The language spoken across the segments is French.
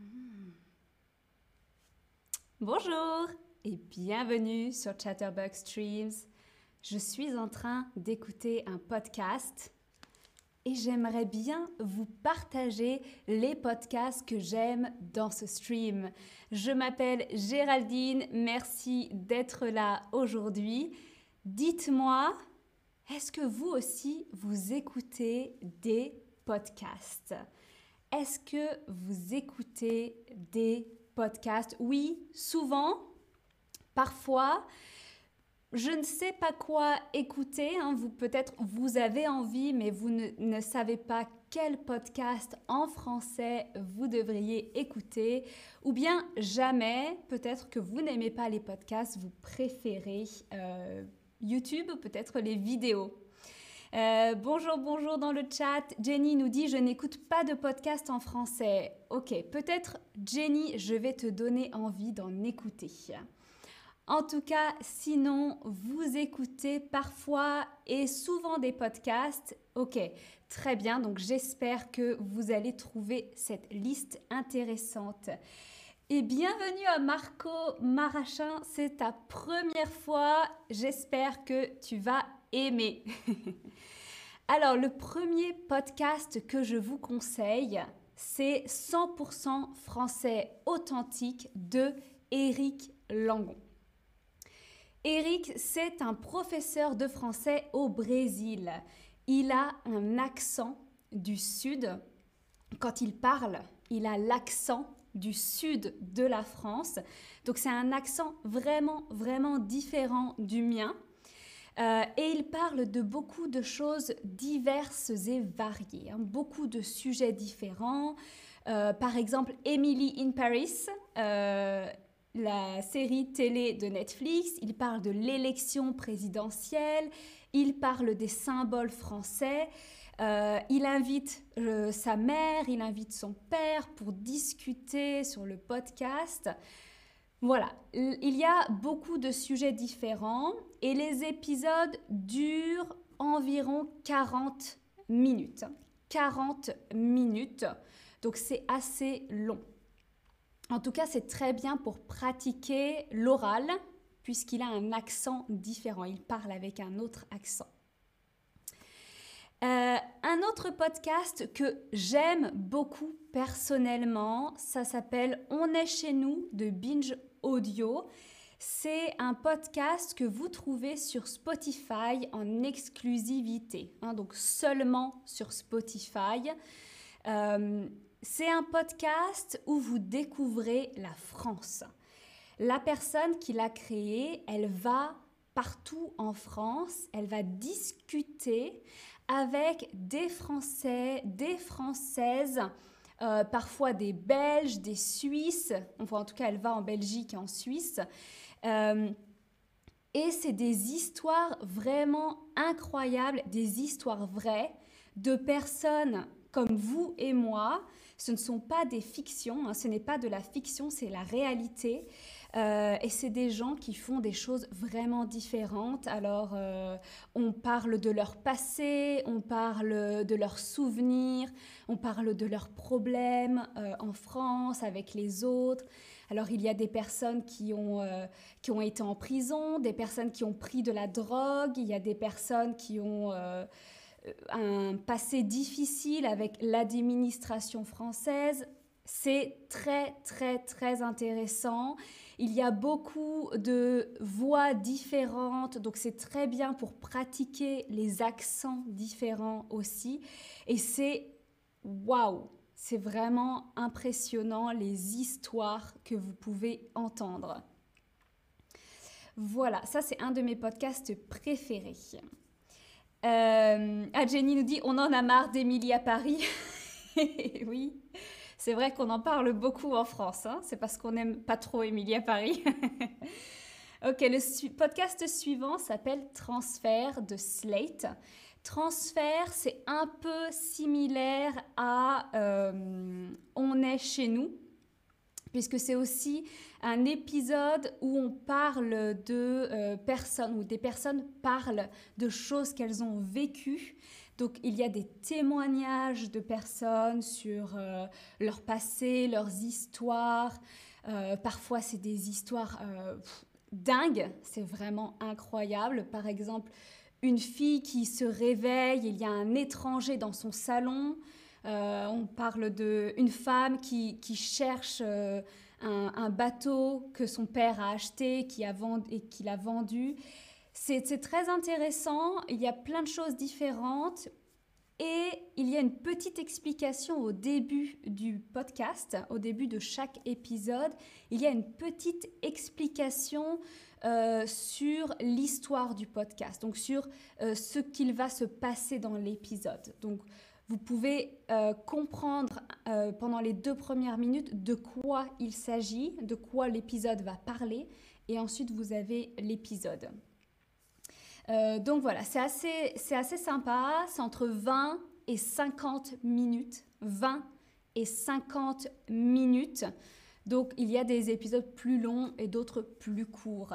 Hmm. Bonjour et bienvenue sur Chatterbug Streams. Je suis en train d'écouter un podcast et j'aimerais bien vous partager les podcasts que j'aime dans ce stream. Je m'appelle Géraldine, merci d'être là aujourd'hui. Dites-moi, est-ce que vous aussi vous écoutez des podcasts? Est-ce que vous écoutez des podcasts? Oui, souvent, parfois je ne sais pas quoi écouter. Hein. Vous peut-être vous avez envie, mais vous ne, savez pas quel podcast en français vous devriez écouter. Ou bien jamais, peut-être que vous n'aimez pas les podcasts, vous préférez euh, YouTube ou peut-être les vidéos. Euh, bonjour, bonjour dans le chat. Jenny nous dit je n'écoute pas de podcast en français. Ok, peut-être Jenny, je vais te donner envie d'en écouter. En tout cas, sinon, vous écoutez parfois et souvent des podcasts. Ok, très bien. Donc j'espère que vous allez trouver cette liste intéressante. Et bienvenue à Marco Marachin. C'est ta première fois. J'espère que tu vas aimer. Alors, le premier podcast que je vous conseille, c'est 100% français authentique de Éric Langon. Eric, c'est un professeur de français au Brésil. Il a un accent du sud. Quand il parle, il a l'accent du sud de la France. Donc c'est un accent vraiment, vraiment différent du mien. Euh, et il parle de beaucoup de choses diverses et variées, hein. beaucoup de sujets différents. Euh, par exemple, Emily in Paris. Euh, la série télé de Netflix, il parle de l'élection présidentielle, il parle des symboles français, il invite sa mère, il invite son père pour discuter sur le podcast. Voilà, il y a beaucoup de sujets différents et les épisodes durent environ 40 minutes. 40 minutes, donc c'est assez long. En tout cas, c'est très bien pour pratiquer l'oral puisqu'il a un accent différent. Il parle avec un autre accent. Euh, un autre podcast que j'aime beaucoup personnellement, ça s'appelle On est chez nous de Binge Audio. C'est un podcast que vous trouvez sur Spotify en exclusivité, hein, donc seulement sur Spotify. Euh, c'est un podcast où vous découvrez la France. La personne qui l'a créé, elle va partout en France, elle va discuter avec des Français, des Françaises, euh, parfois des Belges, des Suisses, enfin en tout cas elle va en Belgique et en Suisse. Euh, et c'est des histoires vraiment incroyables, des histoires vraies de personnes comme vous et moi ce ne sont pas des fictions, hein, ce n'est pas de la fiction, c'est la réalité. Euh, et c'est des gens qui font des choses vraiment différentes. Alors, euh, on parle de leur passé, on parle de leurs souvenirs, on parle de leurs problèmes euh, en France avec les autres. Alors, il y a des personnes qui ont, qui ont été en prison, des personnes qui ont pris de la drogue, il y a des personnes qui ont un passé difficile avec l'administration française. C'est très, très, très intéressant. Il y a beaucoup de voix différentes, donc c'est très bien pour pratiquer les accents différents aussi. Et c'est waouh! C'est vraiment impressionnant les histoires que vous pouvez entendre. Voilà, ça c'est un de mes podcasts préférés. Euh, Jenny nous dit on en a marre d'Emilie à Paris. oui, c'est vrai qu'on en parle beaucoup en France. Hein. C'est parce qu'on n'aime pas trop Émilie à Paris. ok, le podcast suivant s'appelle Transfert de Slate. Transfert, c'est un peu similaire à euh, On est chez nous puisque c'est aussi un épisode où on parle de euh, personnes, où des personnes parlent de choses qu'elles ont vécues. Donc il y a des témoignages de personnes sur euh, leur passé, leurs histoires. Euh, parfois c'est des histoires dingues, c'est vraiment incroyable. Par exemple, une fille qui se réveille, il y a un étranger dans son salon. on parle d'une femme qui, cherche un, bateau que son père a acheté qui a et qu'il a vendu. C'est très intéressant, il y a plein de choses différentes et il y a une petite explication au début du podcast, au début de chaque épisode. Il y a une petite explication euh, sur l'histoire du podcast, donc sur euh, ce qu'il va se passer dans l'épisode. Donc vous pouvez euh, comprendre pendant les deux premières minutes de quoi il s'agit, de quoi l'épisode va parler, et ensuite vous avez l'épisode. Euh, donc voilà, c'est assez, assez sympa, c'est entre 20 et 50 minutes. 20 et 50 minutes. Donc il y a des épisodes plus longs et d'autres plus courts.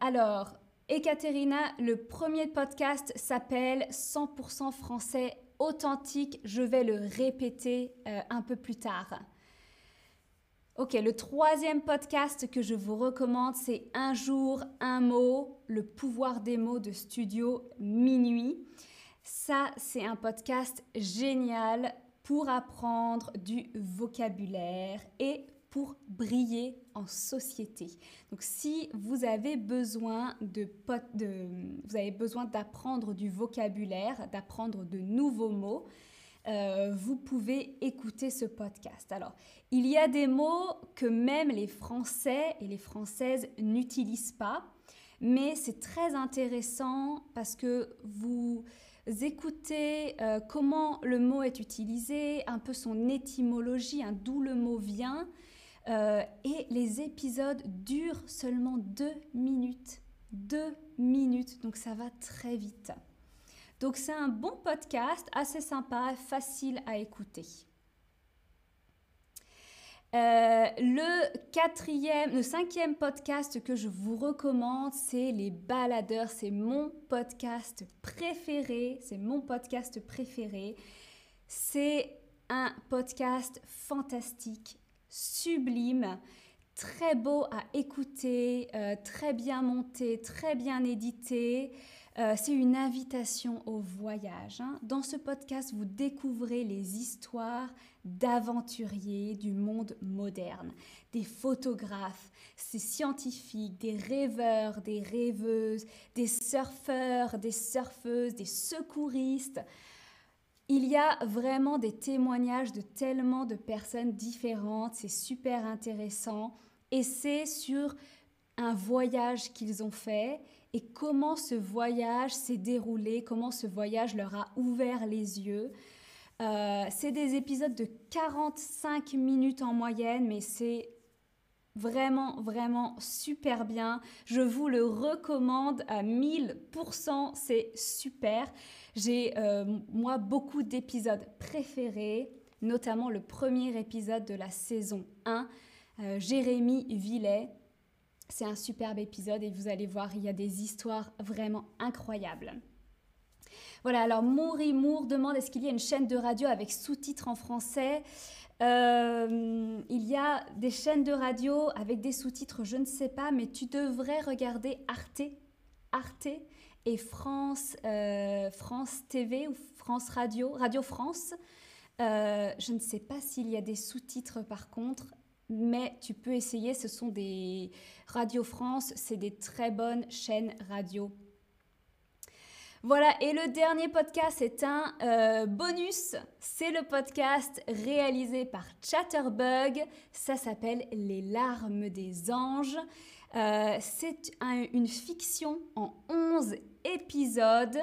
alors, Ekaterina, le premier podcast s'appelle 100% français authentique. Je vais le répéter euh, un peu plus tard. Ok, le troisième podcast que je vous recommande, c'est Un jour, un mot, le pouvoir des mots de studio minuit. Ça, c'est un podcast génial pour apprendre du vocabulaire et pour briller en société. Donc si vous avez besoin de, vous avez besoin d'apprendre du vocabulaire, d'apprendre de nouveaux mots, euh, vous pouvez écouter ce podcast. Alors, il y a des mots que même les Français et les Françaises n'utilisent pas, mais c'est très intéressant parce que vous écoutez euh, comment le mot est utilisé, un peu son étymologie, hein, d'où le mot vient, euh, et les épisodes durent seulement deux minutes. Deux minutes, donc ça va très vite. Donc c'est un bon podcast, assez sympa, facile à écouter. Euh, le quatrième, le cinquième podcast que je vous recommande, c'est Les Baladeurs. C'est mon podcast préféré. C'est mon podcast préféré. C'est un podcast fantastique sublime, très beau à écouter, euh, très bien monté, très bien édité. Euh, c'est une invitation au voyage. Hein. Dans ce podcast, vous découvrez les histoires d'aventuriers du monde moderne, des photographes, des scientifiques, des rêveurs, des rêveuses, des surfeurs, des surfeuses, des secouristes. Il y a vraiment des témoignages de tellement de personnes différentes, c'est super intéressant et c'est sur un voyage qu'ils ont fait et comment ce voyage s'est déroulé, comment ce voyage leur a ouvert les yeux. Euh, c'est des épisodes de 45 minutes en moyenne, mais c'est vraiment, vraiment super bien. Je vous le recommande à 1000%, c'est super. J'ai, euh, moi, beaucoup d'épisodes préférés, notamment le premier épisode de la saison 1, euh, Jérémy Villet. C'est un superbe épisode et vous allez voir, il y a des histoires vraiment incroyables. Voilà, alors Maury Moore demande est-ce qu'il y a une chaîne de radio avec sous-titres en français? Euh, Il y a des chaînes de radio avec des sous-titres, je ne sais pas, mais tu devrais regarder Arte. Arte et France, euh, France TV ou France Radio, Radio France. Euh, je ne sais pas s'il y a des sous-titres par contre, mais tu peux essayer. Ce sont des Radio France, c'est des très bonnes chaînes radio. Voilà, et le dernier podcast est un euh, bonus. C'est le podcast réalisé par Chatterbug. Ça s'appelle Les larmes des anges. c'est une fiction en 11 épisode.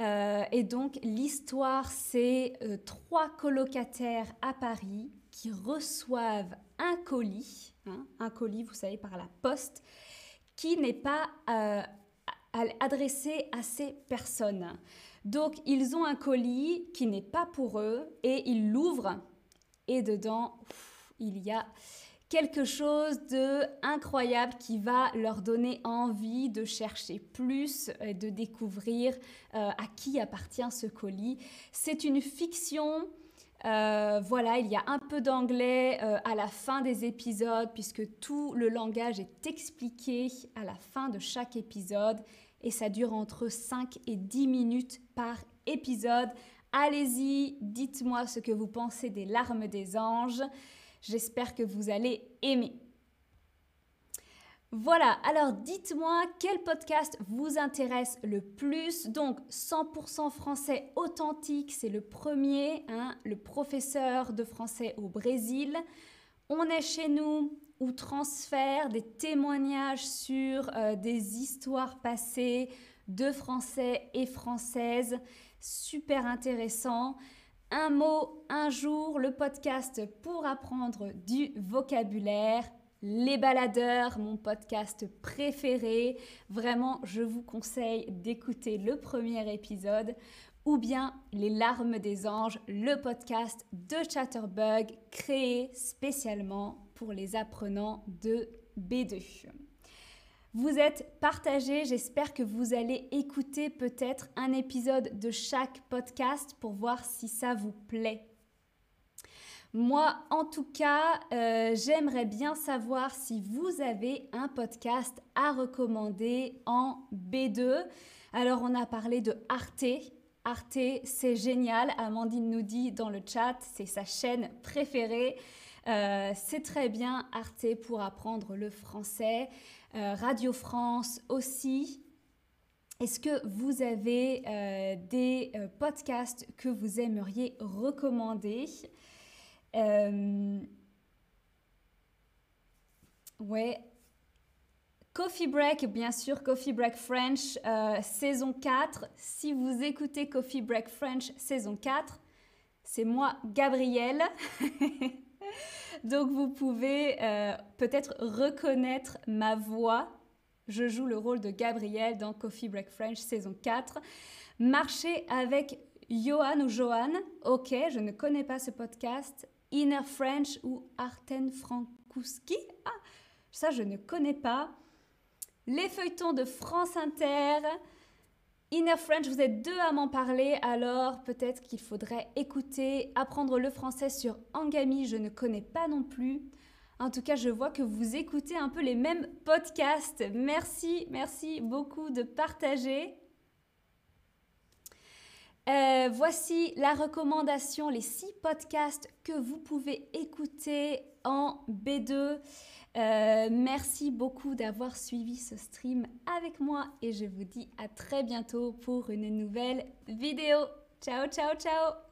Euh, et donc l'histoire, c'est euh, trois colocataires à Paris qui reçoivent un colis, hein, un colis, vous savez, par la poste, qui n'est pas euh, adressé à ces personnes. Donc ils ont un colis qui n'est pas pour eux et ils l'ouvrent et dedans, il y a quelque chose de incroyable qui va leur donner envie de chercher plus, de découvrir euh, à qui appartient ce colis. C'est une fiction. Euh, voilà, il y a un peu d'anglais euh, à la fin des épisodes puisque tout le langage est expliqué à la fin de chaque épisode et ça dure entre 5 et 10 minutes par épisode. Allez-y, dites-moi ce que vous pensez des larmes des anges. J'espère que vous allez aimer. Voilà, alors dites-moi quel podcast vous intéresse le plus. Donc 100% français authentique, c'est le premier, hein, le professeur de français au Brésil. On est chez nous ou transfert des témoignages sur euh, des histoires passées de français et françaises. Super intéressant. Un mot, un jour, le podcast pour apprendre du vocabulaire. Les baladeurs, mon podcast préféré. Vraiment, je vous conseille d'écouter le premier épisode. Ou bien Les larmes des anges, le podcast de Chatterbug créé spécialement pour les apprenants de B2. Vous êtes partagés, j'espère que vous allez écouter peut-être un épisode de chaque podcast pour voir si ça vous plaît. Moi, en tout cas, euh, j'aimerais bien savoir si vous avez un podcast à recommander en B2. Alors, on a parlé de Arte. Arte, c'est génial. Amandine nous dit dans le chat, c'est sa chaîne préférée. Euh, c'est très bien Arte pour apprendre le français. Euh, Radio France aussi. Est-ce que vous avez des podcasts que vous aimeriez recommander? Ouais. Coffee Break, bien sûr, Coffee Break French, saison 4. Si vous écoutez Coffee Break French, saison 4, c'est moi, Gabrielle. Donc vous pouvez euh, peut-être reconnaître ma voix. Je joue le rôle de Gabrielle dans Coffee Break French saison 4. Marcher avec Johan ou Johan. Ok, je ne connais pas ce podcast. Inner French ou Arten Frankowski. Ah, ça je ne connais pas. Les feuilletons de France Inter. Inner French, vous êtes deux à m'en parler, alors peut-être qu'il faudrait écouter, apprendre le français sur Angami, je ne connais pas non plus. En tout cas, je vois que vous écoutez un peu les mêmes podcasts. Merci, merci beaucoup de partager. Euh, voici la recommandation, les six podcasts que vous pouvez écouter en B2. Euh, merci beaucoup d'avoir suivi ce stream avec moi et je vous dis à très bientôt pour une nouvelle vidéo. Ciao, ciao, ciao